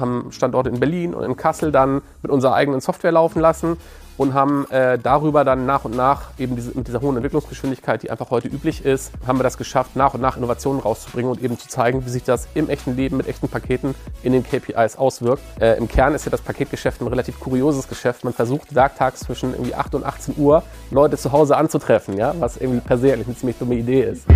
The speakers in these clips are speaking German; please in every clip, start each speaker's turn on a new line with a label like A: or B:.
A: haben Standorte in Berlin und in Kassel dann mit unserer eigenen Software laufen lassen und haben äh, darüber dann nach und nach eben diese, mit dieser hohen Entwicklungsgeschwindigkeit, die einfach heute üblich ist, haben wir das geschafft, nach und nach Innovationen rauszubringen und eben zu zeigen, wie sich das im echten Leben mit echten Paketen in den KPIs auswirkt. Äh, Im Kern ist ja das Paketgeschäft ein relativ kurioses Geschäft. Man versucht werktags zwischen irgendwie 8 und 18 Uhr Leute zu Hause anzutreffen, ja, was irgendwie per se eigentlich eine ziemlich dumme Idee ist.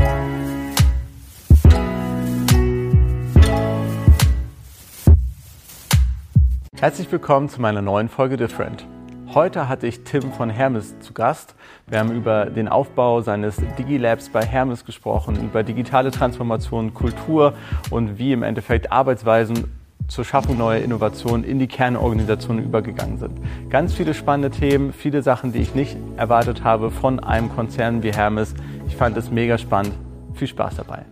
B: Herzlich willkommen zu meiner neuen Folge Different. Heute hatte ich Tim von Hermes zu Gast. Wir haben über den Aufbau seines Digilabs bei Hermes gesprochen, über digitale Transformation, Kultur und wie im Endeffekt Arbeitsweisen zur Schaffung neuer Innovationen in die Kernorganisation übergegangen sind. Ganz viele spannende Themen, viele Sachen, die ich nicht erwartet habe von einem Konzern wie Hermes. Ich fand es mega spannend. Viel Spaß dabei.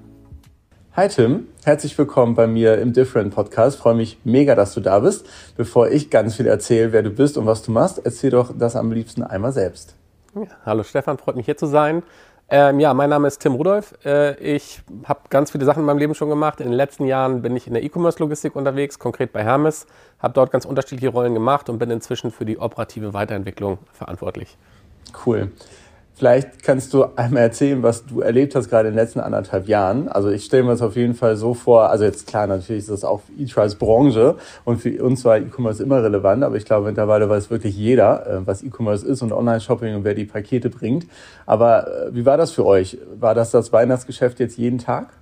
B: Hi Tim, herzlich willkommen bei mir im Different Podcast. Freue mich mega, dass du da bist. Bevor ich ganz viel erzähle, wer du bist und was du machst, erzähl doch das am liebsten einmal selbst.
A: Ja, hallo Stefan, freut mich hier zu sein. Ähm, ja, mein Name ist Tim Rudolf. Äh, ich habe ganz viele Sachen in meinem Leben schon gemacht. In den letzten Jahren bin ich in der E-Commerce-Logistik unterwegs, konkret bei Hermes, habe dort ganz unterschiedliche Rollen gemacht und bin inzwischen für die operative Weiterentwicklung verantwortlich.
B: Cool. Vielleicht kannst du einmal erzählen, was du erlebt hast gerade in den letzten anderthalb Jahren. Also ich stelle mir das auf jeden Fall so vor, also jetzt klar, natürlich ist das auch E-Trials Branche und für uns war E-Commerce immer relevant, aber ich glaube mittlerweile weiß wirklich jeder, äh, was E-Commerce ist und Online-Shopping und wer die Pakete bringt. Aber äh, wie war das für euch? War das das Weihnachtsgeschäft jetzt jeden Tag?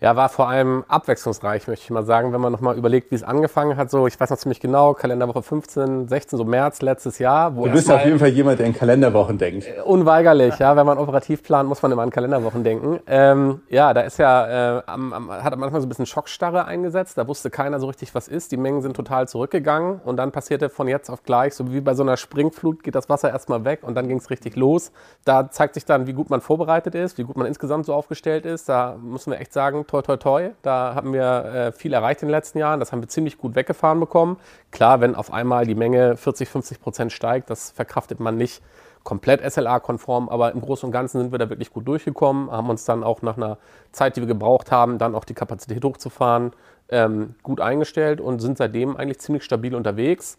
A: Ja, war vor allem abwechslungsreich, möchte ich mal sagen, wenn man nochmal überlegt, wie es angefangen hat. So, ich weiß noch ziemlich genau, Kalenderwoche 15, 16, so März letztes Jahr.
B: du bist auf jeden Fall jemand, der in Kalenderwochen denkt.
A: Äh, unweigerlich, ja. Wenn man operativ plant, muss man immer an Kalenderwochen denken. Ähm, ja, da ist ja, äh, am, am, hat am Anfang so ein bisschen Schockstarre eingesetzt. Da wusste keiner so richtig, was ist. Die Mengen sind total zurückgegangen. Und dann passierte von jetzt auf gleich, so wie bei so einer Springflut, geht das Wasser erstmal weg und dann ging es richtig los. Da zeigt sich dann, wie gut man vorbereitet ist, wie gut man insgesamt so aufgestellt ist. Da müssen wir echt sagen, toi, toi, toi. Da haben wir äh, viel erreicht in den letzten Jahren. Das haben wir ziemlich gut weggefahren bekommen. Klar, wenn auf einmal die Menge 40, 50 Prozent steigt, das verkraftet man nicht komplett SLA-konform, aber im Großen und Ganzen sind wir da wirklich gut durchgekommen, haben uns dann auch nach einer Zeit, die wir gebraucht haben, dann auch die Kapazität hochzufahren, ähm, gut eingestellt und sind seitdem eigentlich ziemlich stabil unterwegs.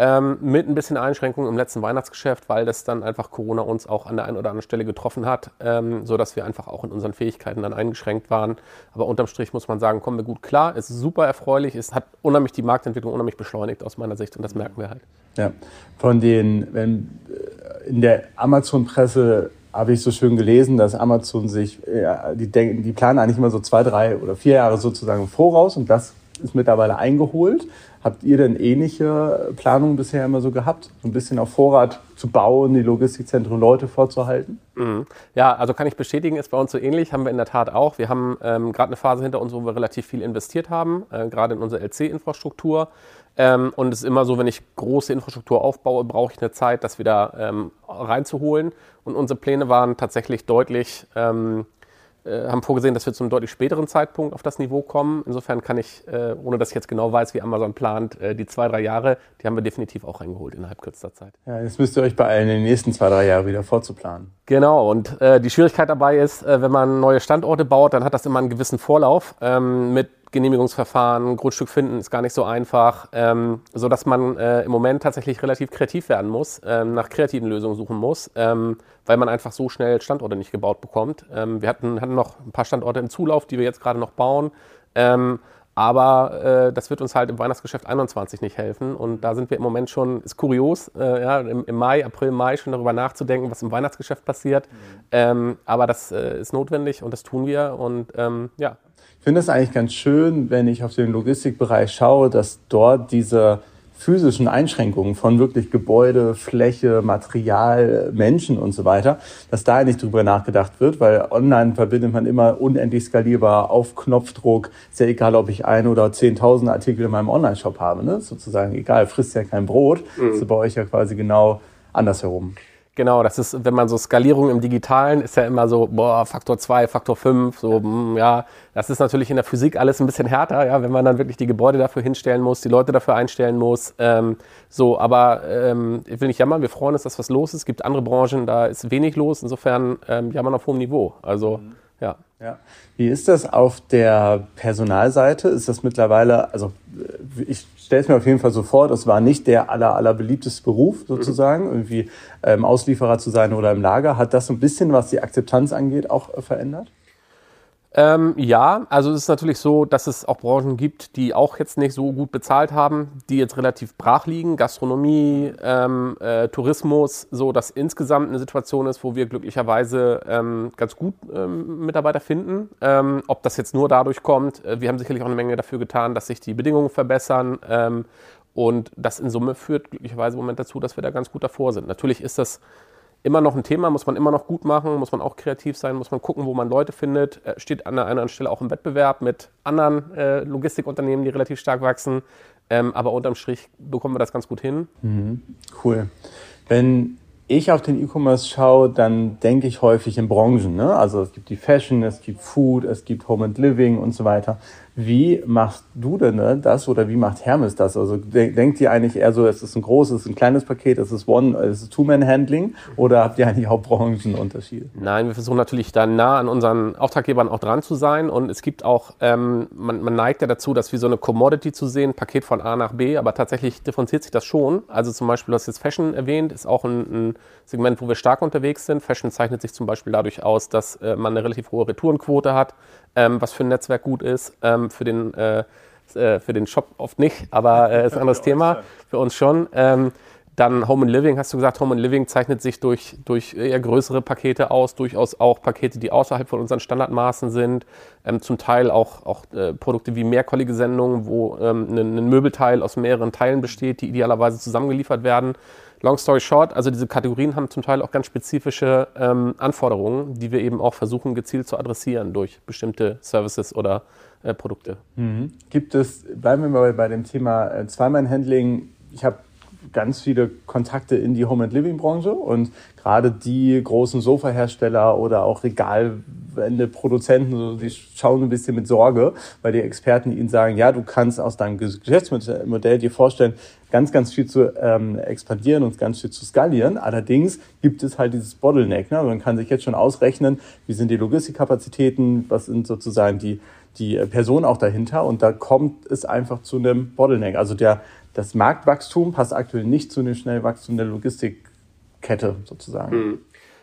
A: Ähm, mit ein bisschen Einschränkungen im letzten Weihnachtsgeschäft, weil das dann einfach Corona uns auch an der einen oder anderen Stelle getroffen hat, ähm, sodass wir einfach auch in unseren Fähigkeiten dann eingeschränkt waren. Aber unterm Strich muss man sagen, kommen wir gut klar. Es ist super erfreulich. Es hat unheimlich die Marktentwicklung unheimlich beschleunigt aus meiner Sicht und das merken wir halt.
B: Ja, von den, wenn äh, in der Amazon-Presse habe ich so schön gelesen, dass Amazon sich, ja, die, denken, die planen eigentlich immer so zwei, drei oder vier Jahre sozusagen voraus und das ist mittlerweile eingeholt. Habt ihr denn ähnliche Planungen bisher immer so gehabt? So ein bisschen auf Vorrat zu bauen, die Logistikzentren Leute vorzuhalten?
A: Mhm. Ja, also kann ich bestätigen, ist bei uns so ähnlich, haben wir in der Tat auch. Wir haben ähm, gerade eine Phase hinter uns, wo wir relativ viel investiert haben, äh, gerade in unsere LC-Infrastruktur. Ähm, und es ist immer so, wenn ich große Infrastruktur aufbaue, brauche ich eine Zeit, das wieder ähm, reinzuholen. Und unsere Pläne waren tatsächlich deutlich ähm, äh, haben vorgesehen, dass wir zu einem deutlich späteren Zeitpunkt auf das Niveau kommen. Insofern kann ich, äh, ohne dass ich jetzt genau weiß, wie Amazon plant, äh, die zwei, drei Jahre, die haben wir definitiv auch reingeholt innerhalb kürzester Zeit.
B: Ja, jetzt müsst ihr euch beeilen, in den nächsten zwei, drei Jahren wieder vorzuplanen.
A: Genau, und äh, die Schwierigkeit dabei ist, äh, wenn man neue Standorte baut, dann hat das immer einen gewissen Vorlauf ähm, mit Genehmigungsverfahren, Grundstück finden ist gar nicht so einfach, ähm, so dass man äh, im Moment tatsächlich relativ kreativ werden muss, ähm, nach kreativen Lösungen suchen muss, ähm, weil man einfach so schnell Standorte nicht gebaut bekommt. Ähm, wir hatten, hatten noch ein paar Standorte im Zulauf, die wir jetzt gerade noch bauen. Ähm, aber äh, das wird uns halt im Weihnachtsgeschäft 21 nicht helfen. Und da sind wir im Moment schon, ist kurios, äh, ja, im, im, Mai, April, Mai schon darüber nachzudenken, was im Weihnachtsgeschäft passiert. Mhm. Ähm, aber das äh, ist notwendig und das tun wir. Und ja,
B: finde es eigentlich ganz schön, wenn ich auf den Logistikbereich schaue, dass dort diese physischen Einschränkungen von wirklich Gebäude, Fläche, Material, Menschen und so weiter, dass da nicht drüber nachgedacht wird, weil online verbindet man immer unendlich skalierbar auf Knopfdruck. Ist ja egal, ob ich ein oder zehntausend Artikel in meinem Online-Shop habe, ne? sozusagen egal, frisst ja kein Brot. Mhm. Das ist bei euch ja quasi genau andersherum.
A: Genau, das ist, wenn man so Skalierung im Digitalen ist ja immer so, boah, Faktor 2, Faktor 5, so, mh, hm, ja, das ist natürlich in der Physik alles ein bisschen härter, ja, wenn man dann wirklich die Gebäude dafür hinstellen muss, die Leute dafür einstellen muss, ähm, so, aber ähm, ich will nicht jammern, wir freuen uns, dass was los ist, es gibt andere Branchen, da ist wenig los, insofern ähm, jammern auf hohem Niveau, also Ja.
B: ja. Wie ist das auf der Personalseite? Ist das mittlerweile, also ich stelle es mir auf jeden Fall so vor, das war nicht der aller, aller beliebteste Beruf sozusagen, mhm. irgendwie ähm, Auslieferer zu sein oder im Lager. Hat das so ein bisschen, was die Akzeptanz angeht, auch äh, verändert?
A: Ähm, ja, also es ist natürlich so, dass es auch Branchen gibt, die auch jetzt nicht so gut bezahlt haben, die jetzt relativ brach liegen. Gastronomie, ähm, äh, Tourismus, so dass insgesamt eine Situation ist, wo wir glücklicherweise ähm, ganz gut ähm, Mitarbeiter finden. Ähm, ob das jetzt nur dadurch kommt, äh, wir haben sicherlich auch eine Menge dafür getan, dass sich die Bedingungen verbessern. Ähm, und das in Summe führt glücklicherweise im Moment dazu, dass wir da ganz gut davor sind. Natürlich ist das immer noch ein Thema, muss man immer noch gut machen, muss man auch kreativ sein, muss man gucken, wo man Leute findet. Äh, steht an einer anderen Stelle auch im Wettbewerb mit anderen äh, Logistikunternehmen, die relativ stark wachsen. Ähm, aber unterm Strich bekommen wir das ganz gut hin.
B: Mhm. Cool. Wenn ich auf den E-Commerce schaue, dann denke ich häufig in Branchen. Ne? Also es gibt die Fashion, es gibt Food, es gibt Home and Living und so weiter. Wie machst du denn ne, das oder wie macht Hermes das? Also denkt ihr eigentlich eher so, es ist ein großes, ein kleines Paket, es ist One, es ist Two-Man-Handling oder habt ihr eigentlich auch Branchenunterschiede?
A: Nein, wir versuchen natürlich da nah an unseren Auftraggebern auch dran zu sein und es gibt auch, ähm, man, man neigt ja dazu, das wie so eine Commodity zu sehen, Paket von A nach B, aber tatsächlich differenziert sich das schon. Also zum Beispiel, du hast jetzt Fashion erwähnt, ist auch ein, ein Segment, wo wir stark unterwegs sind. Fashion zeichnet sich zum Beispiel dadurch aus, dass äh, man eine relativ hohe Retourenquote hat ähm, was für ein Netzwerk gut ist. Ähm, für, den, äh, äh, für den Shop oft nicht, aber äh, ist ein anderes Thema. Für uns schon. Ähm, dann Home and Living, hast du gesagt, Home and Living zeichnet sich durch, durch eher größere Pakete aus, durchaus auch Pakete, die außerhalb von unseren Standardmaßen sind. Ähm, zum Teil auch, auch äh, Produkte wie mehrqualige Sendungen, wo ähm, ein, ein Möbelteil aus mehreren Teilen besteht, die idealerweise zusammengeliefert werden. Long story short, also diese Kategorien haben zum Teil auch ganz spezifische ähm, Anforderungen, die wir eben auch versuchen gezielt zu adressieren durch bestimmte Services oder äh, Produkte.
B: Mhm. Gibt es, bleiben wir mal bei dem Thema äh, Zweimann-Handling. Ich habe ganz viele Kontakte in die Home and Living Branche und gerade die großen Sofahersteller oder auch Regalwände-Produzenten, die schauen ein bisschen mit Sorge, weil die Experten ihnen sagen, ja, du kannst aus deinem Geschäftsmodell dir vorstellen, ganz, ganz viel zu ähm, expandieren und ganz viel zu skalieren. Allerdings gibt es halt dieses Bottleneck. Ne? Man kann sich jetzt schon ausrechnen, wie sind die Logistikkapazitäten, was sind sozusagen die, die Personen auch dahinter und da kommt es einfach zu einem Bottleneck. Also der, das Marktwachstum passt aktuell nicht zu dem Schnellwachstum der Logistikkette sozusagen. Hm.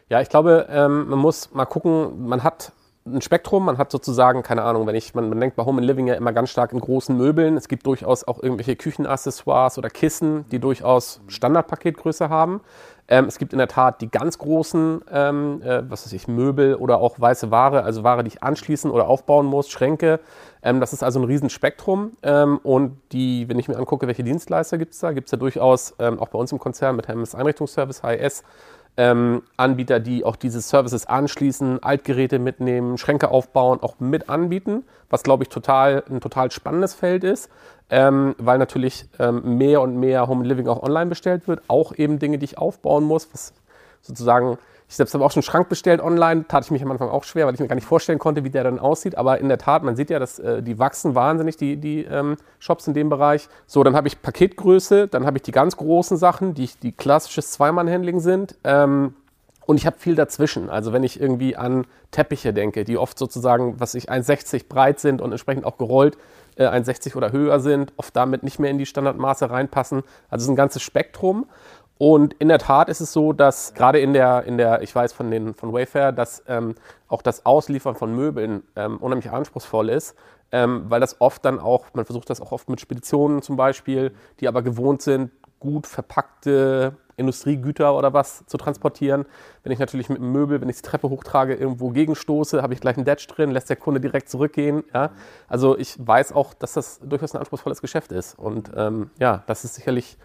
A: Ja, ich glaube, ähm, man muss mal gucken, man hat ein Spektrum. Man hat sozusagen, keine Ahnung, wenn ich, man, man denkt bei Home and Living ja immer ganz stark in großen Möbeln. Es gibt durchaus auch irgendwelche Küchenaccessoires oder Kissen, die durchaus Standardpaketgröße haben. Ähm, es gibt in der Tat die ganz großen, ähm, äh, was weiß ich, Möbel oder auch weiße Ware, also Ware, die ich anschließen oder aufbauen muss, Schränke. Ähm, das ist also ein Riesenspektrum. Ähm, und die, wenn ich mir angucke, welche Dienstleister gibt es da, gibt es da durchaus ähm, auch bei uns im Konzern mit Hermes Einrichtungsservice, HIS, ähm, Anbieter, die auch diese Services anschließen, Altgeräte mitnehmen, Schränke aufbauen, auch mit anbieten, was glaube ich total ein total spannendes Feld ist, ähm, weil natürlich ähm, mehr und mehr Home Living auch online bestellt wird, auch eben Dinge, die ich aufbauen muss, was sozusagen ich selbst habe auch schon einen Schrank bestellt online, tat ich mich am Anfang auch schwer, weil ich mir gar nicht vorstellen konnte, wie der dann aussieht. Aber in der Tat, man sieht ja, dass äh, die wachsen wahnsinnig, die, die ähm, Shops in dem Bereich. So, dann habe ich Paketgröße, dann habe ich die ganz großen Sachen, die, die klassisches Zweimann-Handling sind. Ähm, und ich habe viel dazwischen. Also wenn ich irgendwie an Teppiche denke, die oft sozusagen, was ich 1,60 breit sind und entsprechend auch gerollt äh, 1,60 oder höher sind, oft damit nicht mehr in die Standardmaße reinpassen. Also es ist ein ganzes Spektrum. Und in der Tat ist es so, dass gerade in der, in der ich weiß von, den, von Wayfair, dass ähm, auch das Ausliefern von Möbeln ähm, unheimlich anspruchsvoll ist, ähm, weil das oft dann auch, man versucht das auch oft mit Speditionen zum Beispiel, die aber gewohnt sind, gut verpackte Industriegüter oder was zu transportieren. Wenn ich natürlich mit einem Möbel, wenn ich die Treppe hochtrage, irgendwo gegenstoße, habe ich gleich einen Datch drin, lässt der Kunde direkt zurückgehen. Ja? Also ich weiß auch, dass das durchaus ein anspruchsvolles Geschäft ist. Und ähm, ja, das ist sicherlich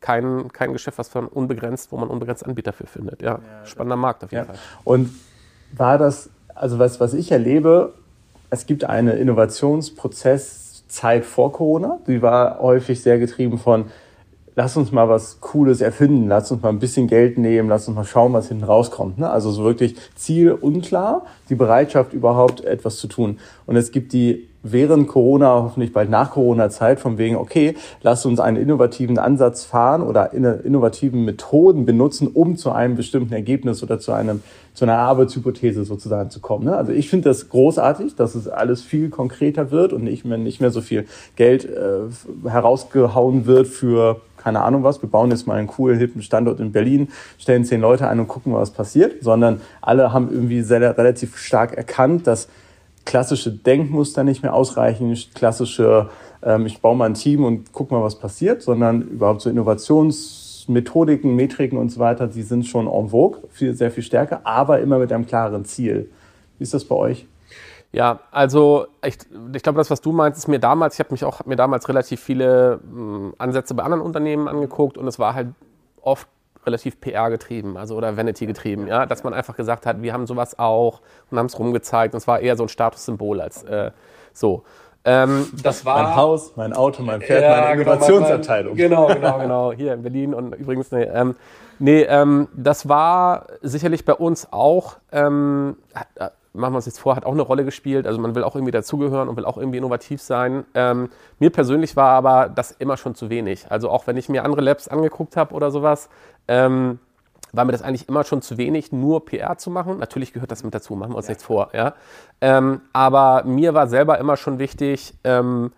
A: kein, kein Geschäft, was man unbegrenzt, wo man unbegrenzt Anbieter für findet. Ja, ja spannender Markt auf jeden ja. Fall.
B: Und war das, also was, was ich erlebe, es gibt eine Innovationsprozesszeit vor Corona, die war häufig sehr getrieben von, lass uns mal was Cooles erfinden, lass uns mal ein bisschen Geld nehmen, lass uns mal schauen, was hinten rauskommt. Ne? Also so wirklich Ziel unklar, die Bereitschaft überhaupt etwas zu tun. Und es gibt die während Corona, hoffentlich bald nach Corona-Zeit, von wegen, okay, lasst uns einen innovativen Ansatz fahren oder innovativen Methoden benutzen, um zu einem bestimmten Ergebnis oder zu einem zu einer Arbeitshypothese sozusagen zu kommen. Ne? Also ich finde das großartig, dass es alles viel konkreter wird und nicht mehr, nicht mehr so viel Geld äh, herausgehauen wird für keine Ahnung was, wir bauen jetzt mal einen coolen, hippen Standort in Berlin, stellen zehn Leute ein und gucken, was passiert, sondern alle haben irgendwie sehr, relativ stark erkannt, dass klassische Denkmuster nicht mehr ausreichen, klassische, ähm, ich baue mal ein Team und guck mal, was passiert, sondern überhaupt so Innovationsmethodiken, Metriken und so weiter, die sind schon en vogue, viel, sehr viel stärker, aber immer mit einem klaren Ziel. Wie ist das bei euch?
A: Ja, also ich, ich glaube, das, was du meinst, ist mir damals, ich habe mich auch hab mir damals relativ viele mh, hm, Ansätze bei anderen Unternehmen angeguckt und es war halt oft relativ PR getrieben, also oder Vanity getrieben, ja, dass man einfach gesagt hat, wir haben sowas auch und haben es rumgezeigt und es war eher so ein Statussymbol als äh, so.
B: Ähm, das war mein Haus, mein Auto, mein Pferd, ja, meine genau, Innovationsabteilung.
A: Genau, genau, genau, hier in Berlin und übrigens nee, ähm, nee ähm, das war sicherlich bei uns auch ähm, machen wir uns jetzt vor, hat auch eine Rolle gespielt. Also man will auch irgendwie dazugehören und will auch irgendwie innovativ sein. Ähm, mir persönlich war aber das immer schon zu wenig. Also auch wenn ich mir andere Labs angeguckt habe oder sowas, ähm, war mir das eigentlich immer schon zu wenig, nur PR zu machen. Natürlich gehört das mit dazu, machen wir uns ja. nichts vor. Ja? Ähm, aber mir war selber immer schon wichtig, ähm,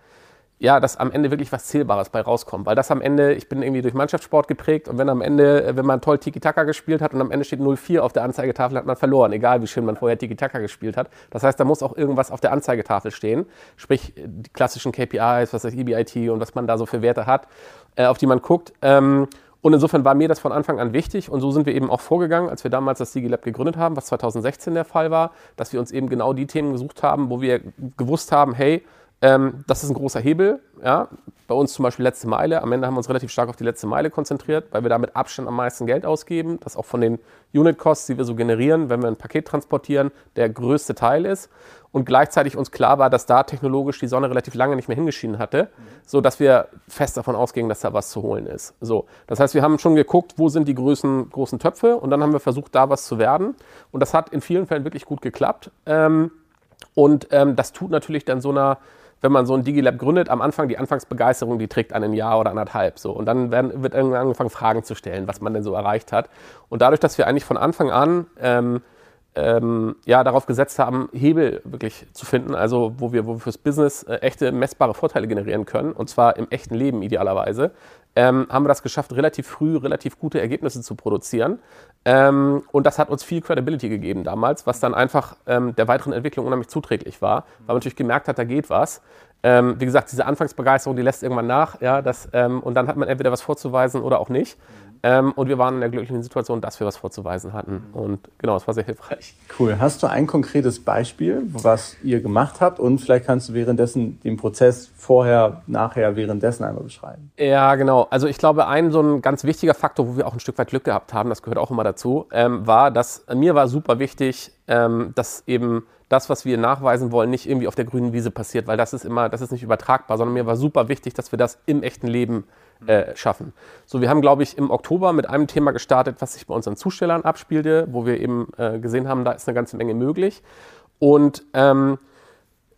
A: ja, dass am Ende wirklich was Zählbares bei rauskommt. Weil das am Ende, ich bin irgendwie durch Mannschaftssport geprägt und wenn am Ende, wenn man toll Tiki-Taka gespielt hat und am Ende steht 0-4 auf der Anzeigetafel, hat man verloren, egal wie schön man vorher Tiki-Taka gespielt hat. Das heißt, da muss auch irgendwas auf der Anzeigetafel stehen, sprich die klassischen KPIs, was das EBIT und was man da so für Werte hat, äh, auf die man guckt. Ähm, und insofern war mir das von Anfang an wichtig und so sind wir eben auch vorgegangen, als wir damals das DigiLab gegründet haben, was 2016 der Fall war, dass wir uns eben genau die Themen gesucht haben, wo wir gewusst haben, hey, ähm, das ist ein großer Hebel. Ja? Bei uns zum Beispiel letzte Meile. Am Ende haben wir uns relativ stark auf die letzte Meile konzentriert, weil wir da mit Abstand am meisten Geld ausgeben. Das auch von den Unit-Costs, die wir so generieren, wenn wir ein Paket transportieren, der größte Teil ist. Und gleichzeitig uns klar war, dass da technologisch die Sonne relativ lange nicht mehr hingeschienen hatte, so dass wir fest davon ausgingen, dass da was zu holen ist. So, das heißt, wir haben schon geguckt, wo sind die großen, großen Töpfe und dann haben wir versucht, da was zu werden. Und das hat in vielen Fällen wirklich gut geklappt. Ähm, und ähm, das tut natürlich dann so einer wenn man so ein Digilab gründet, am Anfang die Anfangsbegeisterung, die trägt ein Jahr oder anderthalb so. Und dann werden, wird irgendwann angefangen, Fragen zu stellen, was man denn so erreicht hat. Und dadurch, dass wir eigentlich von Anfang an ähm, ähm, ja, darauf gesetzt haben, Hebel wirklich zu finden, also wo wir, wo wir fürs Business äh, echte messbare Vorteile generieren können, und zwar im echten Leben idealerweise, ähm, haben wir das geschafft, relativ früh relativ gute Ergebnisse zu produzieren. Ähm, und das hat uns viel Credibility gegeben damals, was dann einfach ähm, der weiteren Entwicklung unheimlich zuträglich war, weil man natürlich gemerkt hat, da geht was. Ähm, wie gesagt, diese Anfangsbegeisterung, die lässt irgendwann nach, ja, das, ähm, und dann hat man entweder was vorzuweisen oder auch nicht. Ähm, und wir waren in der glücklichen Situation, dass wir was vorzuweisen hatten. Und genau, es war sehr hilfreich.
B: Cool. Hast du ein konkretes Beispiel, was ihr gemacht habt? Und vielleicht kannst du währenddessen den Prozess vorher, nachher, währenddessen einmal beschreiben.
A: Ja, genau. Also ich glaube, ein so ein ganz wichtiger Faktor, wo wir auch ein Stück weit Glück gehabt haben, das gehört auch immer dazu, ähm, war, dass mir war super wichtig, ähm, dass eben das, was wir nachweisen wollen, nicht irgendwie auf der grünen Wiese passiert, weil das ist immer, das ist nicht übertragbar, sondern mir war super wichtig, dass wir das im echten Leben äh, schaffen. So, wir haben, glaube ich, im Oktober mit einem Thema gestartet, was sich bei unseren Zustellern abspielte, wo wir eben äh, gesehen haben, da ist eine ganze Menge möglich. Und ähm,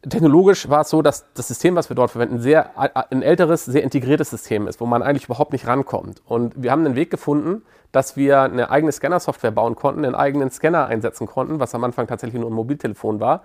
A: technologisch war es so, dass das System, was wir dort verwenden, sehr, ein älteres, sehr integriertes System ist, wo man eigentlich überhaupt nicht rankommt. Und wir haben einen Weg gefunden, dass wir eine eigene Scanner-Software bauen konnten, einen eigenen Scanner einsetzen konnten, was am Anfang tatsächlich nur ein Mobiltelefon war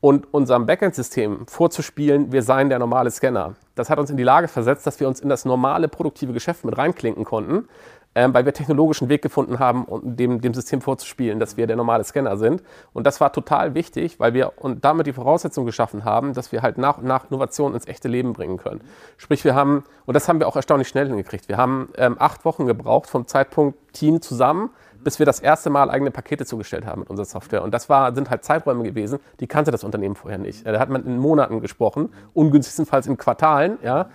A: und unserem Backend-System vorzuspielen, wir seien der normale Scanner. Das hat uns in die Lage versetzt, dass wir uns in das normale produktive Geschäft mit reinklinken konnten, ähm, weil wir technologischen Weg gefunden haben, um dem, dem System vorzuspielen, dass wir der normale Scanner sind. Und das war total wichtig, weil wir und damit die Voraussetzung geschaffen haben, dass wir halt nach und nach Innovationen ins echte Leben bringen können. Sprich, wir haben, und das haben wir auch erstaunlich schnell hingekriegt, wir haben ähm, acht Wochen gebraucht vom Zeitpunkt Team zusammen bis wir das erste Mal eigene Pakete zugestellt haben mit unserer Software. Und das war, sind halt Zeiträume gewesen, die kannte das Unternehmen vorher nicht. Da hat man in Monaten gesprochen, ungünstigstenfalls in Quartalen. Ja.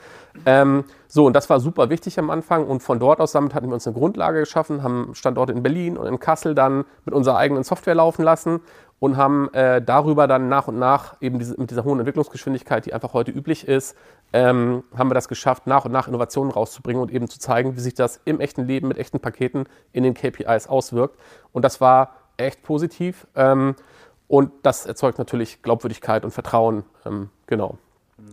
A: Ähm, so, und das war super wichtig am Anfang. Und von dort aus damit hatten wir uns eine Grundlage geschaffen, haben Standorte in Berlin und in Kassel dann mit unserer eigenen Software laufen lassen und haben äh, darüber dann nach und nach eben diese, mit dieser hohen Entwicklungsgeschwindigkeit, die einfach heute üblich ist, ähm, haben wir das geschafft, nach und nach Innovationen rauszubringen und eben zu zeigen, wie sich das im echten Leben mit echten Paketen in den KPIs auswirkt. Und das war echt positiv. Ähm, und das erzeugt natürlich Glaubwürdigkeit und Vertrauen. Ähm, genau.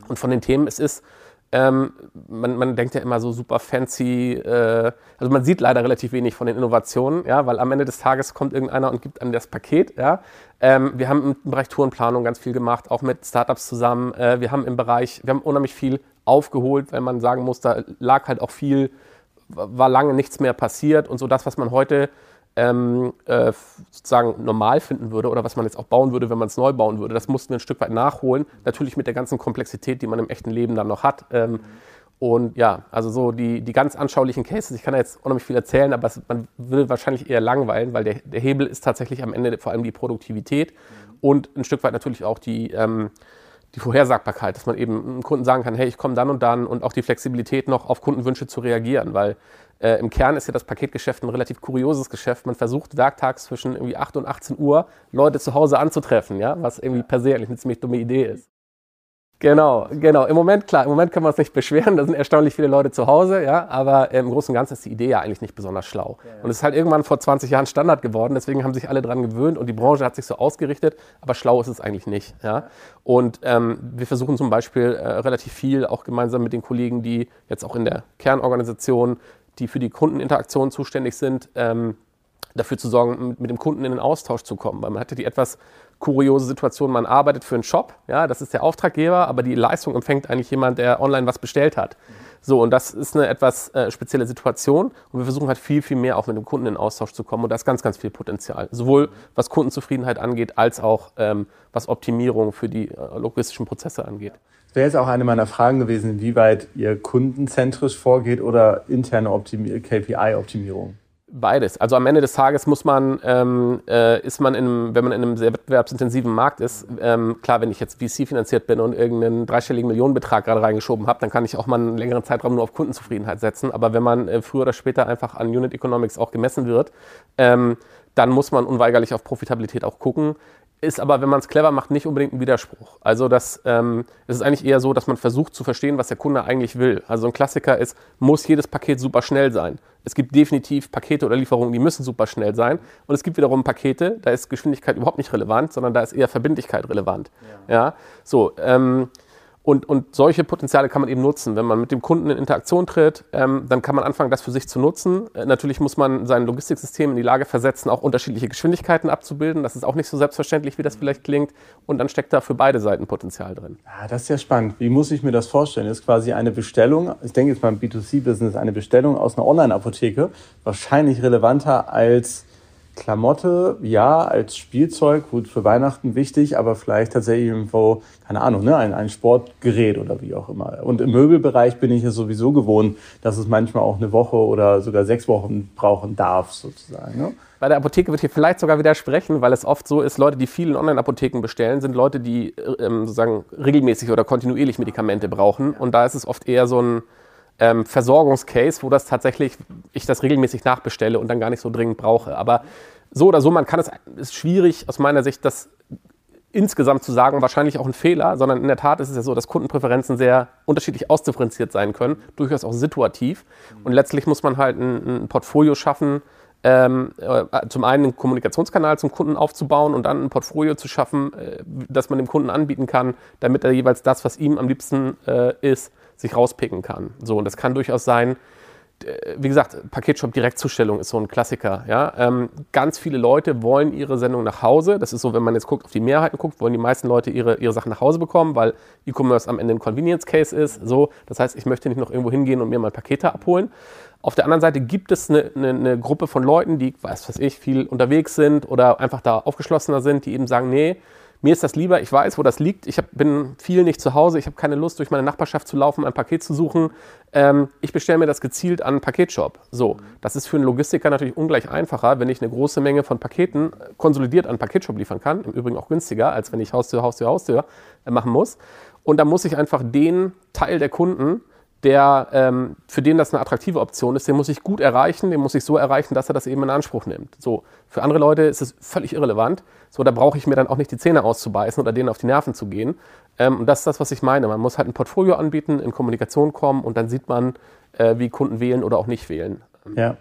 A: Und von den Themen, es ist, ähm, man, man, denkt ja immer so super fancy, äh, also man sieht leider relativ wenig von den Innovationen, ja, weil am Ende des Tages kommt irgendeiner und gibt einem das Paket. Ja. Ähm, wir haben im Bereich Tourenplanung ganz viel gemacht, auch mit Startups zusammen. Äh, wir haben im Bereich, wir haben unheimlich viel aufgeholt, wenn man sagen muss, da lag halt auch viel, war lange nichts mehr passiert und so das, was man heute ähm, äh, sozusagen normal finden würde oder was man jetzt auch bauen würde, wenn man es neu bauen würde. Das mussten wir ein Stück weit nachholen. Natürlich mit der ganzen Komplexität, die man im echten Leben dann noch hat. Ähm, und ja, also so die, die ganz anschaulichen Cases, ich kann da jetzt unheimlich viel erzählen, aber es, man will wahrscheinlich eher langweilen, weil der, der Hebel ist tatsächlich am Ende vor allem die Produktivität und ein Stück weit natürlich auch die, ähm, die Vorhersagbarkeit, dass man eben einem Kunden sagen kann, hey, ich komme dann und dann und auch die Flexibilität noch auf Kundenwünsche zu reagieren, weil äh, Im Kern ist ja das Paketgeschäft ein relativ kurioses Geschäft. Man versucht werktags zwischen irgendwie 8 und 18 Uhr Leute zu Hause anzutreffen, ja, was irgendwie per se eigentlich eine ziemlich dumme Idee ist. Genau, genau. Im Moment, klar, im Moment können wir uns nicht beschweren, da sind erstaunlich viele Leute zu Hause, ja, aber im Großen und Ganzen ist die Idee ja eigentlich nicht besonders schlau. Ja, ja. Und es ist halt irgendwann vor 20 Jahren Standard geworden, deswegen haben sich alle dran gewöhnt und die Branche hat sich so ausgerichtet, aber schlau ist es eigentlich nicht, ja. Und ähm, wir versuchen zum Beispiel äh, relativ viel, auch gemeinsam mit den Kollegen, die jetzt auch in der Kernorganisation die für die Kundeninteraktion zuständig sind, ähm, dafür zu sorgen, mit, dem Kunden in den Austausch zu kommen. Weil man hatte die etwas kuriose Situation, man arbeitet für einen Shop, ja, das ist der Auftraggeber, aber die Leistung empfängt eigentlich jemand, der online was bestellt hat. So, und das ist eine etwas äh, spezielle Situation und wir versuchen halt viel, viel mehr auch mit dem Kunden in den Austausch zu kommen und da ist ganz, ganz viel Potenzial. Sowohl was Kundenzufriedenheit angeht, als auch ähm, was Optimierung für die äh, logistischen Prozesse angeht.
B: Wäre jetzt auch eine meiner Fragen gewesen, inwieweit ihr kundenzentrisch vorgeht oder interne KPI-Optimierung.
A: Beides. Also am Ende des Tages muss man, ähm, äh, ist man in einem, wenn man in einem sehr wettbewerbsintensiven Markt ist, ähm, klar, wenn ich jetzt VC finanziert bin und irgendeinen dreistelligen Millionenbetrag gerade reingeschoben habe, dann kann ich auch mal einen längeren Zeitraum nur auf Kundenzufriedenheit setzen. Aber wenn man äh, früher oder später einfach an Unit Economics auch gemessen wird, ähm, dann muss man unweigerlich auf Profitabilität auch gucken ist aber, wenn man es clever macht, nicht unbedingt ein Widerspruch. Also das, ähm, es ist eigentlich eher so, dass man versucht zu verstehen, was der Kunde eigentlich will. Also ein Klassiker ist, muss jedes Paket super schnell sein. Es gibt definitiv Pakete oder Lieferungen, die müssen super schnell sein. Und es gibt wiederum Pakete, da ist Geschwindigkeit überhaupt nicht relevant, sondern da ist eher Verbindlichkeit relevant. Ja, ja? so. Ähm, und, und solche Potenziale kann man eben nutzen. Wenn man mit dem Kunden in Interaktion tritt, ähm, dann kann man anfangen, das für sich zu nutzen. Äh, natürlich muss man sein Logistiksystem in die Lage versetzen, auch unterschiedliche Geschwindigkeiten abzubilden. Das ist auch nicht so selbstverständlich, wie das vielleicht klingt. Und dann steckt da für beide Seiten Potenzial drin.
B: Ja, das ist ja spannend. Wie muss ich mir das vorstellen? Das ist quasi eine Bestellung, ich denke jetzt beim B2C-Business, eine Bestellung aus einer Online-Apotheke, wahrscheinlich relevanter als Klamotte, ja, als Spielzeug, gut, für Weihnachten wichtig, aber vielleicht tatsächlich irgendwo, keine Ahnung, ne, ein, ein Sportgerät oder wie auch immer. Und im Möbelbereich bin ich ja sowieso gewohnt, dass es manchmal auch eine Woche oder sogar sechs Wochen brauchen darf, sozusagen. Ne?
A: Bei der Apotheke wird hier vielleicht sogar widersprechen, weil es oft so ist, Leute, die viel in Online-Apotheken bestellen, sind Leute, die ähm, sozusagen regelmäßig oder kontinuierlich Medikamente brauchen. Und da ist es oft eher so ein ähm, Versorgungscase, wo das tatsächlich ich das regelmäßig nachbestelle und dann gar nicht so dringend brauche. Aber so oder so, man kann es, ist schwierig aus meiner Sicht, das insgesamt zu sagen, wahrscheinlich auch ein Fehler, sondern in der Tat ist es ja so, dass Kundenpräferenzen sehr unterschiedlich ausdifferenziert sein können, durchaus auch situativ. Und letztlich muss man halt ein, ein Portfolio schaffen, ähm, äh, zum einen einen Kommunikationskanal zum Kunden aufzubauen und dann ein Portfolio zu schaffen, äh, das man dem Kunden anbieten kann, damit er jeweils das, was ihm am liebsten äh, ist, sich rauspicken kann. So, und das kann durchaus sein, wie gesagt, Paketshop-Direktzustellung ist so ein Klassiker. Ja? Ähm, ganz viele Leute wollen ihre Sendung nach Hause. Das ist so, wenn man jetzt guckt, auf die Mehrheiten guckt, wollen die meisten Leute ihre, ihre Sachen nach Hause bekommen, weil E-Commerce am Ende ein Convenience-Case ist. So, das heißt, ich möchte nicht noch irgendwo hingehen und mir mal Pakete abholen. Auf der anderen Seite gibt es eine, eine, eine Gruppe von Leuten, die, weiß was ich, viel unterwegs sind oder einfach da aufgeschlossener sind, die eben sagen, nee, mir ist das lieber, ich weiß, wo das liegt. Ich hab, bin viel nicht zu Hause. Ich habe keine Lust, durch meine Nachbarschaft zu laufen, ein Paket zu suchen. Ähm, ich bestelle mir das gezielt an einen Paketshop. So, das ist für einen Logistiker natürlich ungleich einfacher, wenn ich eine große Menge von Paketen konsolidiert an einen Paketshop liefern kann. Im Übrigen auch günstiger, als wenn ich Haustür, Haustür, Haustür äh, machen muss. Und da muss ich einfach den Teil der Kunden, der, ähm, für den das eine attraktive Option ist, den muss ich gut erreichen, den muss ich so erreichen, dass er das eben in Anspruch nimmt. So, für andere Leute ist es völlig irrelevant. So, da brauche ich mir dann auch nicht die Zähne auszubeißen oder denen auf die Nerven zu gehen. Ähm, und das ist das, was ich meine. Man muss halt ein Portfolio anbieten, in Kommunikation kommen und dann sieht man, äh, wie Kunden wählen oder auch nicht wählen.
B: Ja.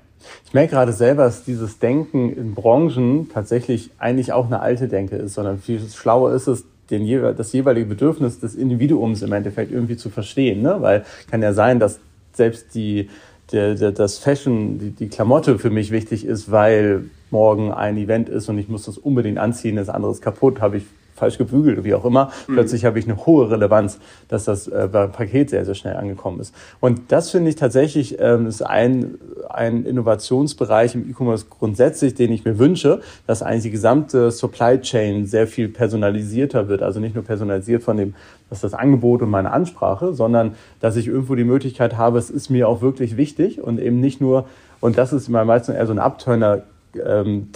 B: Ich merke gerade selber, dass dieses Denken in Branchen tatsächlich eigentlich auch eine alte Denke ist, sondern viel schlauer ist es, den, das jeweilige Bedürfnis des Individuums im Endeffekt irgendwie zu verstehen. Ne? Weil kann ja sein, dass selbst die, der, der, das Fashion, die, die Klamotte für mich wichtig ist, weil morgen ein Event ist und ich muss das unbedingt anziehen, das andere ist kaputt, habe ich falsch gebügelt, wie auch immer. Mhm. Plötzlich habe ich eine hohe Relevanz, dass das äh, Paket sehr, sehr schnell angekommen ist. Und das finde ich tatsächlich ähm, ist ein, ein Innovationsbereich im E-Commerce grundsätzlich, den ich mir wünsche, dass eigentlich die gesamte Supply Chain sehr viel personalisierter wird. Also nicht nur personalisiert von dem, was das Angebot und meine Ansprache, sondern dass ich irgendwo die Möglichkeit habe, es ist mir auch wirklich wichtig und eben nicht nur, und das ist meistens eher so ein Abturner, ähm,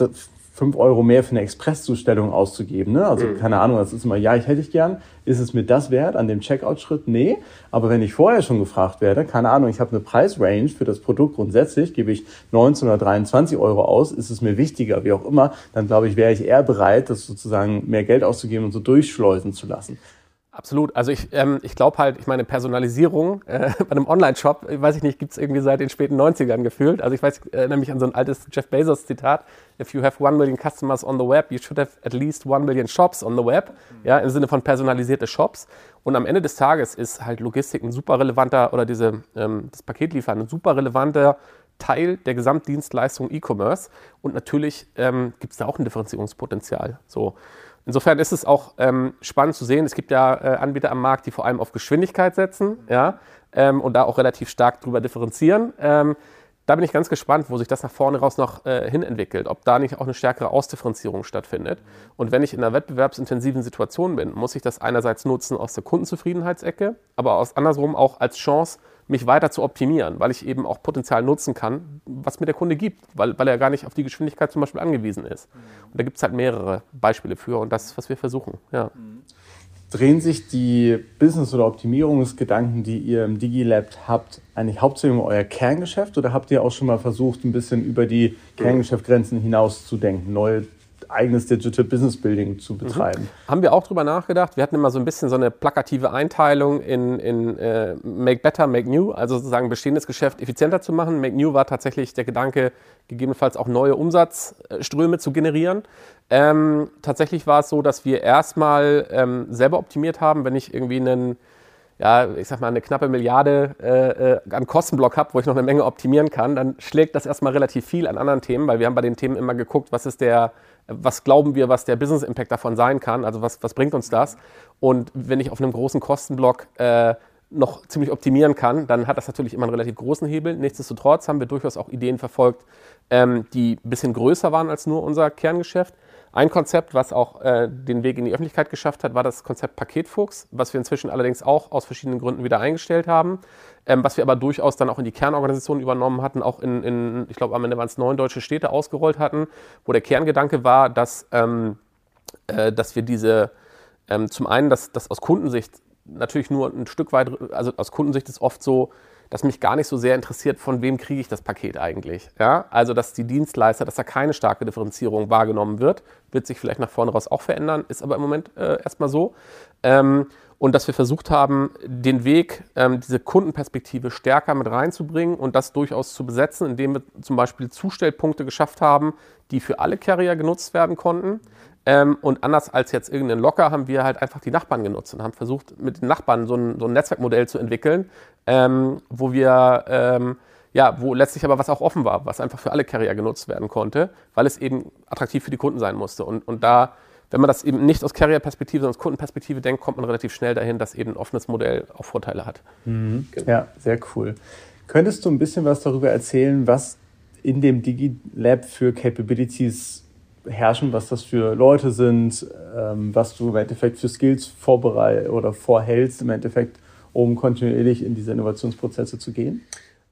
B: 5 Euro mehr für eine Expresszustellung auszugeben. Ne? Also mhm. keine Ahnung, das ist immer, ja, ich hätte ich gern. Ist es mir das wert an dem Checkout-Schritt? Nee. Aber wenn ich vorher schon gefragt werde, keine Ahnung, ich habe eine Preisrange für das Produkt grundsätzlich, gebe ich 19 oder 23 Euro aus, ist es mir wichtiger, wie auch immer, dann glaube ich, wäre ich eher bereit, das sozusagen mehr Geld auszugeben und so durchschleusen zu lassen.
A: Absolut. Also ich, ähm, ich glaube halt, ich meine, Personalisierung äh, bei einem Online-Shop, weiß ich nicht, gibt es irgendwie seit den späten 90ern gefühlt. Also ich weiß, ich erinnere mich an so ein altes Jeff Bezos-Zitat. If you have one million customers on the web, you should have at least one million shops on the web. Ja, im Sinne von personalisierte Shops. Und am Ende des Tages ist halt Logistik ein super relevanter, oder diese, ähm, das Paketliefern ein super relevanter Teil der Gesamtdienstleistung E-Commerce. Und natürlich ähm, gibt es da auch ein Differenzierungspotenzial. So. Insofern ist es auch ähm, spannend zu sehen. Es gibt ja äh, Anbieter am Markt, die vor allem auf Geschwindigkeit setzen ja, ähm, und da auch relativ stark drüber differenzieren. Ähm, da bin ich ganz gespannt, wo sich das nach vorne raus noch äh, hin entwickelt, ob da nicht auch eine stärkere Ausdifferenzierung stattfindet. Und wenn ich in einer wettbewerbsintensiven Situation bin, muss ich das einerseits nutzen aus der Kundenzufriedenheitsecke, aber aus andersrum auch als Chance, mich weiter zu optimieren, weil ich eben auch Potenzial nutzen kann, was mir der Kunde gibt, weil, weil er gar nicht auf die Geschwindigkeit zum Beispiel angewiesen ist. Und da gibt es halt mehrere Beispiele für und das, was wir versuchen. Ja.
B: Drehen sich die Business- oder Optimierungsgedanken, die ihr im DigiLab habt, eigentlich hauptsächlich um euer Kerngeschäft oder habt ihr auch schon mal versucht, ein bisschen über die Kerngeschäftgrenzen hinaus zu denken, neue eigenes Digital Business Building zu mhm. betreiben. Mhm.
A: Haben wir auch drüber nachgedacht. Wir hatten immer so ein bisschen so eine plakative Einteilung in, in äh, Make Better, Make New, also sozusagen bestehendes Geschäft effizienter zu machen. Make New war tatsächlich der Gedanke, gegebenenfalls auch neue Umsatzströme zu generieren. Ähm, tatsächlich war es so, dass wir erstmal ähm, selber optimiert haben, wenn ich irgendwie einen ja, ich sag mal, eine knappe Milliarde äh, äh an Kostenblock habe, wo ich noch eine Menge optimieren kann, dann schlägt das erstmal relativ viel an anderen Themen, weil wir haben bei den Themen immer geguckt, was ist der, was glauben wir, was der Business Impact davon sein kann, also was, was bringt uns das. Und wenn ich auf einem großen Kostenblock äh, noch ziemlich optimieren kann, dann hat das natürlich immer einen relativ großen Hebel. Nichtsdestotrotz haben wir durchaus auch Ideen verfolgt, ähm, die ein bisschen größer waren als nur unser Kerngeschäft. Ein Konzept, was auch äh, den Weg in die Öffentlichkeit geschafft hat, war das Konzept Paketfuchs, was wir inzwischen allerdings auch aus verschiedenen Gründen wieder eingestellt haben, ähm, was wir aber durchaus dann auch in die Kernorganisation übernommen hatten, auch in, in ich glaube am Ende waren es neun deutsche Städte ausgerollt hatten, wo der Kerngedanke war, dass, ähm, äh, dass wir diese ähm, zum einen, dass, dass aus Kundensicht natürlich nur ein Stück weit, also aus Kundensicht ist oft so, dass mich gar nicht so sehr interessiert, von wem kriege ich das Paket eigentlich. Ja? Also, dass die Dienstleister, dass da keine starke Differenzierung wahrgenommen wird, wird sich vielleicht nach vorne raus auch verändern, ist aber im Moment äh, erstmal so. Ähm, und dass wir versucht haben, den Weg, ähm, diese Kundenperspektive stärker mit reinzubringen und das durchaus zu besetzen, indem wir zum Beispiel Zustellpunkte geschafft haben, die für alle Carrier genutzt werden konnten. Ähm, und anders als jetzt irgendein Locker haben wir halt einfach die Nachbarn genutzt und haben versucht, mit den Nachbarn so ein, so ein Netzwerkmodell zu entwickeln, ähm, wo wir, ähm, ja, wo letztlich aber was auch offen war, was einfach für alle Carrier genutzt werden konnte, weil es eben attraktiv für die Kunden sein musste. Und, und da, wenn man das eben nicht aus Carrier-Perspektive, sondern aus Kundenperspektive denkt, kommt man relativ schnell dahin, dass eben ein offenes Modell auch Vorteile hat.
B: Mhm. Genau. Ja, sehr cool. Könntest du ein bisschen was darüber erzählen, was in dem DigiLab für Capabilities herrschen, was das für Leute sind, ähm, was du im Endeffekt für Skills vorbereitest oder vorhältst, im Endeffekt, um kontinuierlich in diese Innovationsprozesse zu gehen?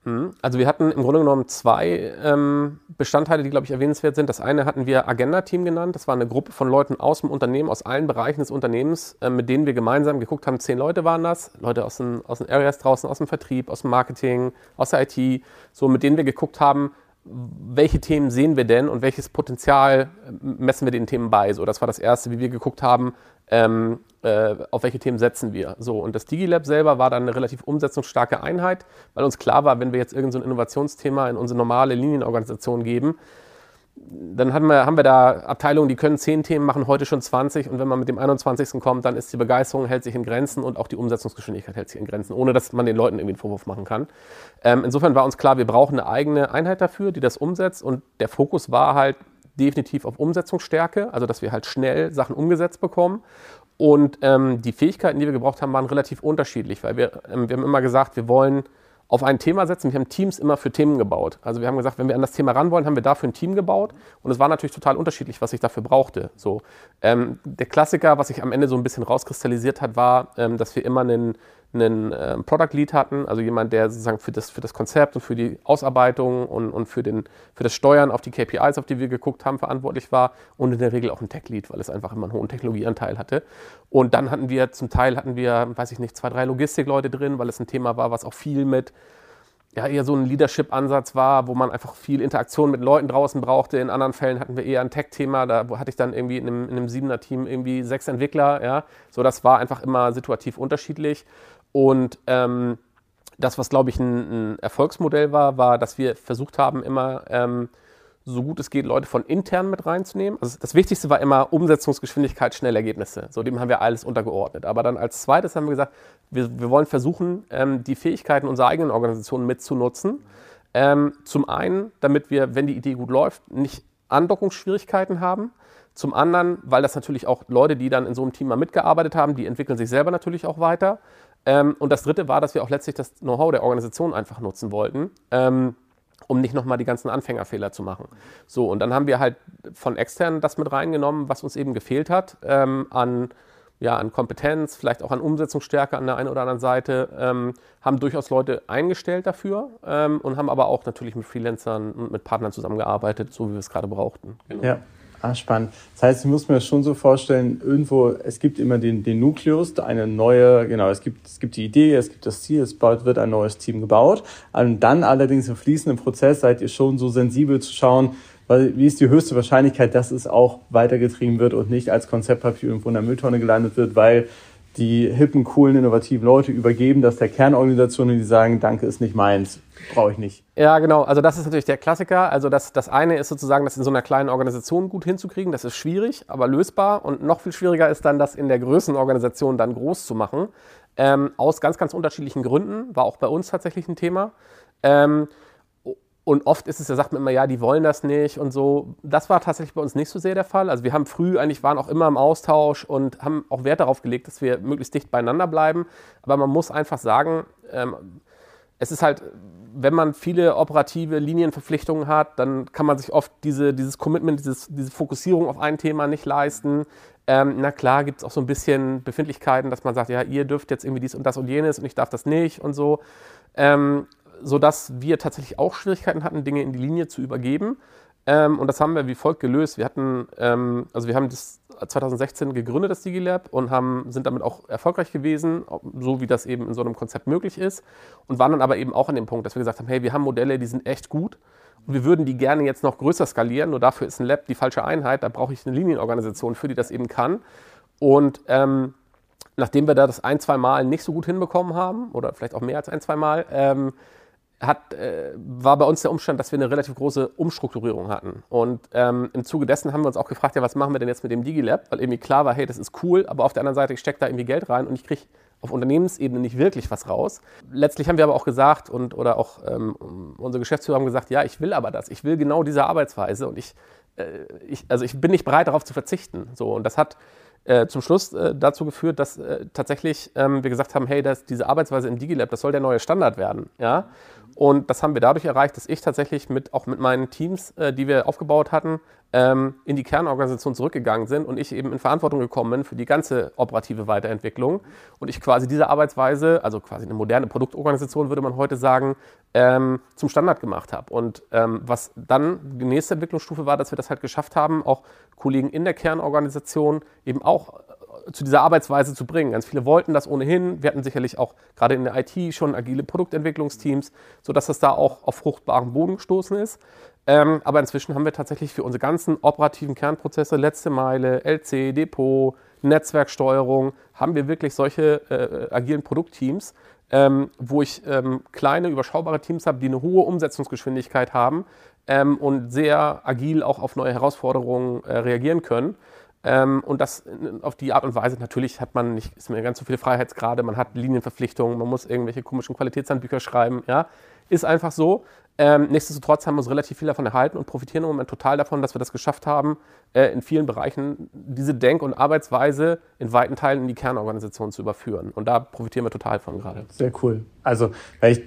A: Mhm. Also wir hatten im Grunde genommen zwei ähm, Bestandteile, die, glaube ich, erwähnenswert sind. Das eine hatten wir Agenda-Team genannt. Das war eine Gruppe von Leuten aus dem Unternehmen, aus allen Bereichen des Unternehmens, äh, mit denen wir gemeinsam geguckt haben. Zehn Leute waren das. Leute aus den, aus den Areas draußen, aus dem Vertrieb, aus dem Marketing, aus der IT. So, mit denen wir geguckt haben, welche Themen sehen wir denn und welches Potenzial äh, messen wir den Themen bei? So, das war das Erste, wie wir geguckt haben, ähm, äh, auf welche Themen setzen wir. So, und das DigiLab selber war dann eine relativ umsetzungsstarke Einheit, weil uns klar war, wenn wir jetzt irgendein so Innovationsthema in unsere normale Linienorganisation geben, dann haben wir, haben wir da Abteilungen, die können zehn Themen machen, heute schon 20 und wenn man mit dem 21. kommt, dann ist die Begeisterung, hält sich in Grenzen und auch die Umsetzungsgeschwindigkeit hält sich in Grenzen, ohne dass man den Leuten irgendwie einen Vorwurf machen kann. Ähm, insofern war uns klar, wir brauchen eine eigene Einheit dafür, die das umsetzt und der Fokus war halt definitiv auf Umsetzungsstärke, also dass wir halt schnell Sachen umgesetzt bekommen und ähm, die Fähigkeiten, die wir gebraucht haben, waren relativ unterschiedlich, weil wir, ähm, wir haben immer gesagt, wir wollen auf ein Thema setzen. Wir haben Teams immer für Themen gebaut. Also wir haben gesagt, wenn wir an das Thema ran wollen, haben wir dafür ein Team gebaut. Und es war natürlich total unterschiedlich, was ich dafür brauchte. So, ähm, der Klassiker, was sich am Ende so ein bisschen rauskristallisiert hat, war, ähm, dass wir immer einen einen äh, Product Lead hatten, also jemand, der sozusagen für das, für das Konzept und für die Ausarbeitung und, und für, den, für das Steuern auf die KPIs, auf die wir geguckt haben, verantwortlich war und in der Regel auch ein Tech Lead, weil es einfach immer einen hohen Technologieanteil hatte. Und dann hatten wir zum Teil, hatten wir, weiß ich nicht, zwei, drei Logistikleute drin, weil es ein Thema war, was auch viel mit ja, eher so ein Leadership-Ansatz war, wo man einfach viel Interaktion mit Leuten draußen brauchte. In anderen Fällen hatten wir eher ein Tech-Thema, da hatte ich dann irgendwie in einem, in einem Siebener-Team irgendwie sechs Entwickler, ja. So, das war einfach immer situativ unterschiedlich. Und ähm, das, was, glaube ich, ein, ein, Erfolgsmodell war, war, dass wir versucht haben, immer ähm, so gut es geht, Leute von intern mit reinzunehmen. Also das Wichtigste war immer Umsetzungsgeschwindigkeit, schnelle Ergebnisse. So dem haben wir alles untergeordnet. Aber dann als zweites haben wir gesagt, wir, wir wollen versuchen, ähm, die Fähigkeiten unserer eigenen Organisation mitzunutzen. Ähm, zum einen, damit wir, wenn die Idee gut läuft, nicht Andockungsschwierigkeiten haben. Zum anderen, weil das natürlich auch Leute, die dann in so einem Team mal mitgearbeitet haben, die entwickeln sich selber natürlich auch weiter. Ähm, und das Dritte war, dass wir auch letztlich das Know-how der Organisation einfach nutzen wollten, ähm, um nicht nochmal die ganzen Anfängerfehler zu machen. So, und dann haben wir halt von extern das mit reingenommen, was uns eben gefehlt hat ähm, an, ja, an Kompetenz, vielleicht auch an Umsetzungsstärke an der einen oder anderen Seite, ähm, haben durchaus Leute eingestellt dafür ähm, und haben aber auch natürlich mit Freelancern und mit Partnern zusammengearbeitet, so wie wir es gerade brauchten.
B: Genau. Ja. Ah, spannend. Das heißt, ich muss mir schon so vorstellen, irgendwo, es gibt immer den, den Nukleus, eine neue, genau, es gibt, es gibt die Idee, es gibt das Ziel, es bald wird ein neues Team gebaut. Und dann allerdings im fließenden Prozess seid ihr schon so sensibel zu schauen, weil, wie ist die höchste Wahrscheinlichkeit, dass es auch weitergetrieben wird und nicht als Konzeptpapier irgendwo in der Mülltonne gelandet wird, weil die hippen, coolen, innovativen Leute übergeben das der Kernorganisation und die sagen, danke, ist nicht meins, brauche ich nicht.
A: Ja, genau. Also das ist natürlich der Klassiker. Also das, das eine ist sozusagen, das in so einer kleinen Organisation gut hinzukriegen. Das ist schwierig, aber lösbar. Und noch viel schwieriger ist dann, das in der Größenorganisation dann groß zu machen. Ähm, aus ganz, ganz unterschiedlichen Gründen. War auch bei uns tatsächlich ein Thema. Ähm, und oft ist es, da sagt man immer, ja, die wollen das nicht und so. Das war tatsächlich bei uns nicht so sehr der Fall. Also wir haben früh eigentlich, waren auch immer im Austausch und haben auch Wert darauf gelegt, dass wir möglichst dicht beieinander bleiben. Aber man muss einfach sagen, ähm, es ist halt, wenn man viele operative Linienverpflichtungen hat, dann kann man sich oft diese, dieses Commitment, dieses, diese Fokussierung auf ein Thema nicht leisten. Ähm, na klar, gibt es auch so ein bisschen Befindlichkeiten, dass man sagt, ja, ihr dürft jetzt irgendwie dies und das und jenes und ich darf das nicht und so. Ähm, sodass wir tatsächlich auch Schwierigkeiten hatten, Dinge in die Linie zu übergeben. Ähm, und das haben wir wie folgt gelöst. Wir hatten, ähm, also wir haben das 2016 gegründet, das DigiLab, und haben, sind damit auch erfolgreich gewesen, so wie das eben in so einem Konzept möglich ist. Und waren dann aber eben auch an dem Punkt, dass wir gesagt haben, hey, wir haben Modelle, die sind echt gut. Und wir würden die gerne jetzt noch größer skalieren, nur dafür ist ein Lab die falsche Einheit. Da brauche ich eine Linienorganisation für, die das eben kann. Und ähm, nachdem wir da das ein, zwei Mal nicht so gut hinbekommen haben, oder vielleicht auch mehr als ein, zwei Mal, ähm, hat, äh, war bei uns der Umstand, dass wir eine relativ große Umstrukturierung hatten. Und ähm, im Zuge dessen haben wir uns auch gefragt, ja, was machen wir denn jetzt mit dem DigiLab? Weil irgendwie klar war, hey, das ist cool, aber auf der anderen Seite, ich stecke da irgendwie Geld rein und ich kriege auf Unternehmensebene nicht wirklich was raus. Letztlich haben wir aber auch gesagt und oder auch ähm, unsere Geschäftsführer haben gesagt, ja, ich will aber das, ich will genau diese Arbeitsweise und ich, äh, ich also ich bin nicht bereit darauf zu verzichten. So und das hat äh, zum Schluss äh, dazu geführt, dass äh, tatsächlich ähm, wir gesagt haben, hey, das, diese Arbeitsweise im DigiLab, das soll der neue Standard werden, ja. Und das haben wir dadurch erreicht, dass ich tatsächlich mit, auch mit meinen Teams, äh, die wir aufgebaut hatten, ähm, in die Kernorganisation zurückgegangen sind und ich eben in Verantwortung gekommen bin für die ganze operative Weiterentwicklung. Und ich quasi diese Arbeitsweise, also quasi eine moderne Produktorganisation, würde man heute sagen, ähm, zum Standard gemacht habe. Und ähm, was dann die nächste Entwicklungsstufe war, dass wir das halt geschafft haben, auch Kollegen in der Kernorganisation eben auch zu dieser Arbeitsweise zu bringen. Ganz viele wollten das ohnehin. Wir hatten sicherlich auch gerade in der IT schon agile Produktentwicklungsteams, sodass das da auch auf fruchtbaren Boden gestoßen ist. Ähm, aber inzwischen haben wir tatsächlich für unsere ganzen operativen Kernprozesse, letzte Meile, LC, Depot, Netzwerksteuerung, haben wir wirklich solche äh, agilen Produktteams, ähm, wo ich ähm, kleine, überschaubare Teams habe, die eine hohe Umsetzungsgeschwindigkeit haben ähm, und sehr agil auch auf neue Herausforderungen äh, reagieren können. Ähm, und das auf die Art und Weise, natürlich hat man nicht, ist mir ganz so viele Freiheitsgrade, man hat Linienverpflichtungen, man muss irgendwelche komischen Qualitätshandbücher schreiben, ja. Ist einfach so. Ähm, nichtsdestotrotz haben wir uns relativ viel davon erhalten und profitieren im Moment total davon, dass wir das geschafft haben, äh, in vielen Bereichen diese Denk- und Arbeitsweise in weiten Teilen in die Kernorganisation zu überführen. Und da profitieren wir total von gerade.
B: Sehr cool. Also, weil ich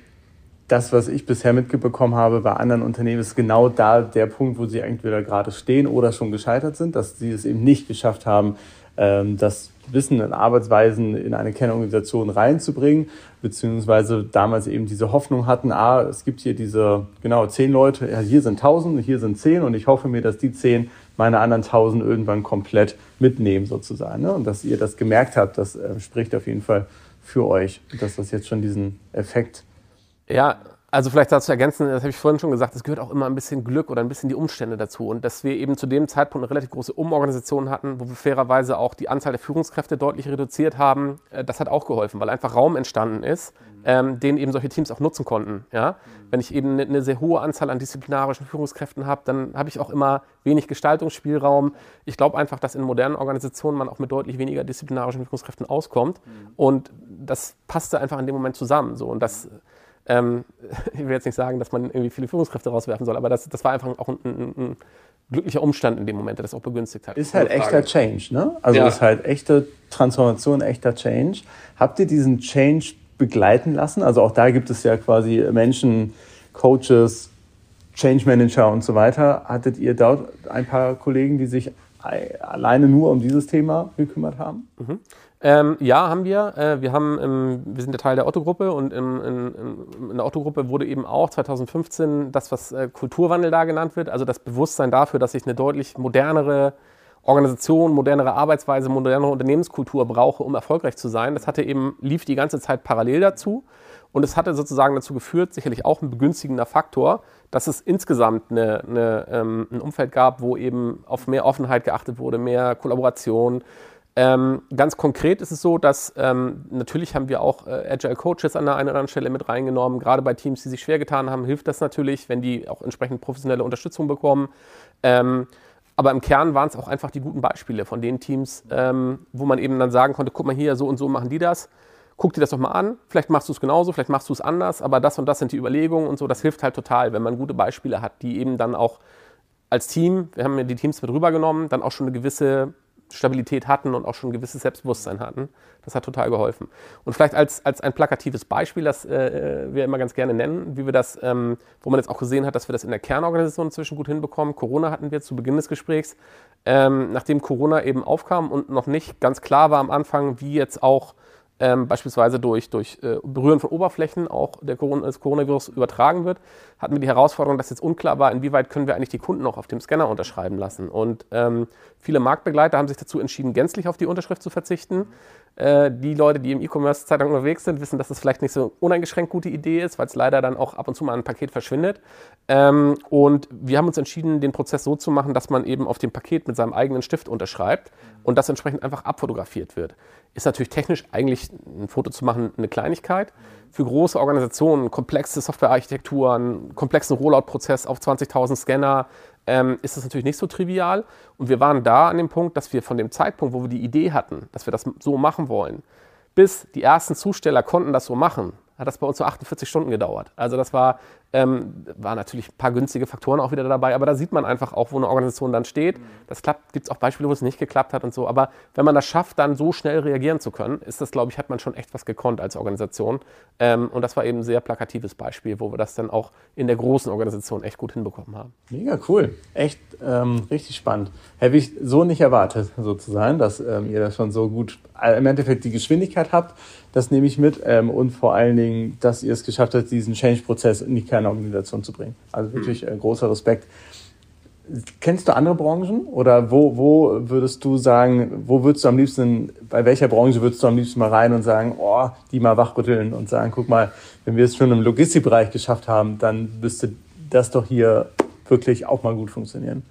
B: das, was ich bisher mitbekommen habe bei anderen Unternehmen, ist genau da der Punkt, wo sie entweder gerade stehen oder schon gescheitert sind, dass sie es eben nicht geschafft haben, ähm, das Wissen und Arbeitsweisen in eine Kernorganisation reinzubringen, beziehungsweise damals eben diese Hoffnung hatten, ah, es gibt hier diese, genau, zehn Leute, ja, hier sind tausend, hier sind zehn und ich hoffe mir, dass die zehn meine anderen tausend irgendwann komplett mitnehmen sozusagen. Ne? Und dass ihr das gemerkt habt, das äh, spricht auf jeden Fall für euch, dass das jetzt schon diesen Effekt
A: ja, also vielleicht dazu ergänzen, das habe ich vorhin schon gesagt, es gehört auch immer ein bisschen Glück oder ein bisschen die Umstände dazu. Und dass wir eben zu dem Zeitpunkt eine relativ große Umorganisation hatten, wo wir fairerweise auch die Anzahl der Führungskräfte deutlich reduziert haben, äh, das hat auch geholfen, weil einfach Raum entstanden ist, ähm, den eben solche Teams auch nutzen konnten. Ja? Wenn ich eben eine, sehr hohe Anzahl an disziplinarischen Führungskräften habe, dann habe ich auch immer wenig Gestaltungsspielraum. Ich glaube einfach, dass in modernen Organisationen man auch mit deutlich weniger disziplinarischen Führungskräften auskommt. Und das passte einfach in dem Moment zusammen. So. Und das ähm, ich will jetzt nicht sagen, dass man irgendwie viele Führungskräfte rauswerfen soll, aber das, das war einfach auch ein, ein, ein glücklicher Umstand in dem Moment, der das auch begünstigt hat.
B: Ist halt echter Change, ne? Also ja. ist halt echte Transformation, echter Change. Habt ihr diesen Change begleiten lassen? Also auch da gibt es ja quasi Menschen, Coaches, Change Manager und so weiter. Hattet ihr dort ein paar Kollegen, die sich alleine nur um dieses Thema gekümmert haben?
A: Mhm. Ähm, ja, haben wir. Äh, wir, haben im, wir sind ja Teil der Otto-Gruppe und im, in, in, der Otto-Gruppe wurde eben auch 2015 das, was äh, Kulturwandel da genannt wird, also das Bewusstsein dafür, dass ich eine deutlich modernere Organisation, modernere Arbeitsweise, modernere Unternehmenskultur brauche, um erfolgreich zu sein. Das hatte eben, lief die ganze Zeit parallel dazu. Und es hatte sozusagen dazu geführt, sicherlich auch ein begünstigender Faktor, dass es insgesamt eine, eine, ähm, ein Umfeld gab, wo eben auf mehr Offenheit geachtet wurde, mehr Kollaboration, ähm, ganz konkret ist es so, dass ähm, natürlich haben wir auch äh, Agile Coaches an der einen oder anderen Stelle mit reingenommen. Gerade bei Teams, die sich schwer getan haben, hilft das natürlich, wenn die auch entsprechend professionelle Unterstützung bekommen. Ähm, aber im Kern waren es auch einfach die guten Beispiele von den Teams, ähm, wo man eben dann sagen konnte, guck mal hier, so und so machen die das. Guck dir das doch mal an. Vielleicht machst du es genauso, vielleicht machst du es anders, aber das und das sind die Überlegungen und so. Das hilft halt total, wenn man gute Beispiele hat, die eben dann auch als Team, wir haben ja die Teams mit rübergenommen, dann auch schon eine gewisse Stabilität hatten und auch schon ein gewisses Selbstbewusstsein hatten. Das hat total geholfen. Und vielleicht als, als ein plakatives Beispiel, das äh, wir immer ganz gerne nennen, wie wir das, ähm, wo man jetzt auch gesehen hat, dass wir das in der Kernorganisation inzwischen gut hinbekommen. Corona hatten wir zu Beginn des Gesprächs. Ähm, nachdem Corona eben aufkam und noch nicht ganz klar war am Anfang, wie jetzt auch ähm, beispielsweise durch, durch äh, Berühren von Oberflächen auch der Corona, das Coronavirus übertragen wird, hatten wir die Herausforderung, dass jetzt unklar war, inwieweit können wir eigentlich die Kunden auch auf dem Scanner unterschreiben lassen. Und ähm, viele Marktbegleiter haben sich dazu entschieden, gänzlich auf die Unterschrift zu verzichten. Äh, die Leute, die im E-Commerce-Zeitung unterwegs sind, wissen, dass das vielleicht nicht so uneingeschränkt gute Idee ist, weil es leider dann auch ab und zu mal ein Paket verschwindet. Ähm, und wir haben uns entschieden, den Prozess so zu machen, dass man eben auf dem Paket mit seinem eigenen Stift unterschreibt und das entsprechend einfach abfotografiert wird. Ist natürlich technisch eigentlich ein Foto zu machen eine Kleinigkeit. Für große Organisationen, komplexe Softwarearchitekturen, komplexen Rollout-Prozess auf 20.000 Scanner, ähm, ist das natürlich nicht so trivial. Und wir waren da an dem Punkt, dass wir von dem Zeitpunkt, wo wir die Idee hatten, dass wir das so machen wollen, bis die ersten Zusteller konnten das so machen, hat das bei uns so 48 Stunden gedauert. Also das war, ähm, war natürlich ein paar günstige Faktoren auch wieder dabei, aber da sieht man einfach auch, wo eine Organisation dann steht. Das klappt, gibt es auch Beispiele, wo es nicht geklappt hat und so. Aber wenn man das schafft, dann so schnell reagieren zu können, ist das, glaube ich, hat man schon echt was gekonnt als Organisation. Ähm, und das war eben ein sehr plakatives Beispiel, wo wir das dann auch in der großen Organisation echt gut hinbekommen haben.
B: Mega cool. Echt ähm, richtig spannend. Hätte ich so nicht erwartet, sozusagen, dass ähm, ihr das schon so gut, äh, im Endeffekt die Geschwindigkeit habt, das nehme ich mit. Ähm, und vor allen Dingen, dass ihr es geschafft habt, diesen Change-Prozess in die Kernorganisation zu bringen. Also wirklich äh, großer Respekt. Kennst du andere Branchen oder wo, wo würdest du sagen, wo würdest du am liebsten, bei welcher Branche würdest du am liebsten mal rein und sagen, oh, die mal wachrütteln und sagen, guck mal, wenn wir es schon im Logistikbereich geschafft haben, dann müsste das doch hier wirklich auch mal gut funktionieren?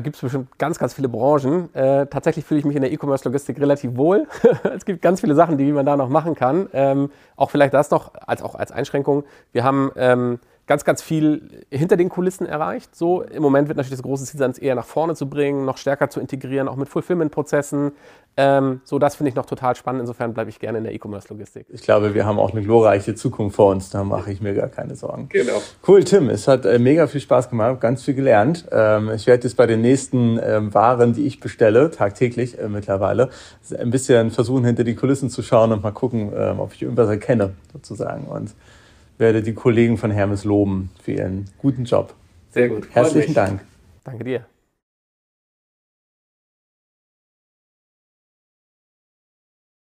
A: Gibt es bestimmt ganz, ganz viele Branchen. Äh, tatsächlich fühle ich mich in der E-Commerce-Logistik relativ wohl. es gibt ganz viele Sachen, die man da noch machen kann. Ähm, auch vielleicht das noch als, auch als Einschränkung. Wir haben ähm, ganz, ganz viel hinter den Kulissen erreicht. So im Moment wird natürlich das große Ziel sein, es eher nach vorne zu bringen, noch stärker zu integrieren, auch mit Fulfillment-Prozessen. Ähm, so, das finde ich noch total spannend. Insofern bleibe ich gerne in der E-Commerce-Logistik.
B: Ich glaube, wir haben auch eine glorreiche Zukunft vor uns. Da mache ich mir gar keine Sorgen.
A: Genau.
B: Cool, Tim. Es hat äh, mega viel Spaß gemacht, ganz viel gelernt. Ähm, ich werde jetzt bei den nächsten ähm, Waren, die ich bestelle, tagtäglich äh, mittlerweile, ein bisschen versuchen, hinter die Kulissen zu schauen und mal gucken, ähm, ob ich irgendwas erkenne, sozusagen. Und werde die Kollegen von Hermes loben für ihren guten Job.
A: Sehr gut.
B: Herzlichen Dank.
A: Danke dir.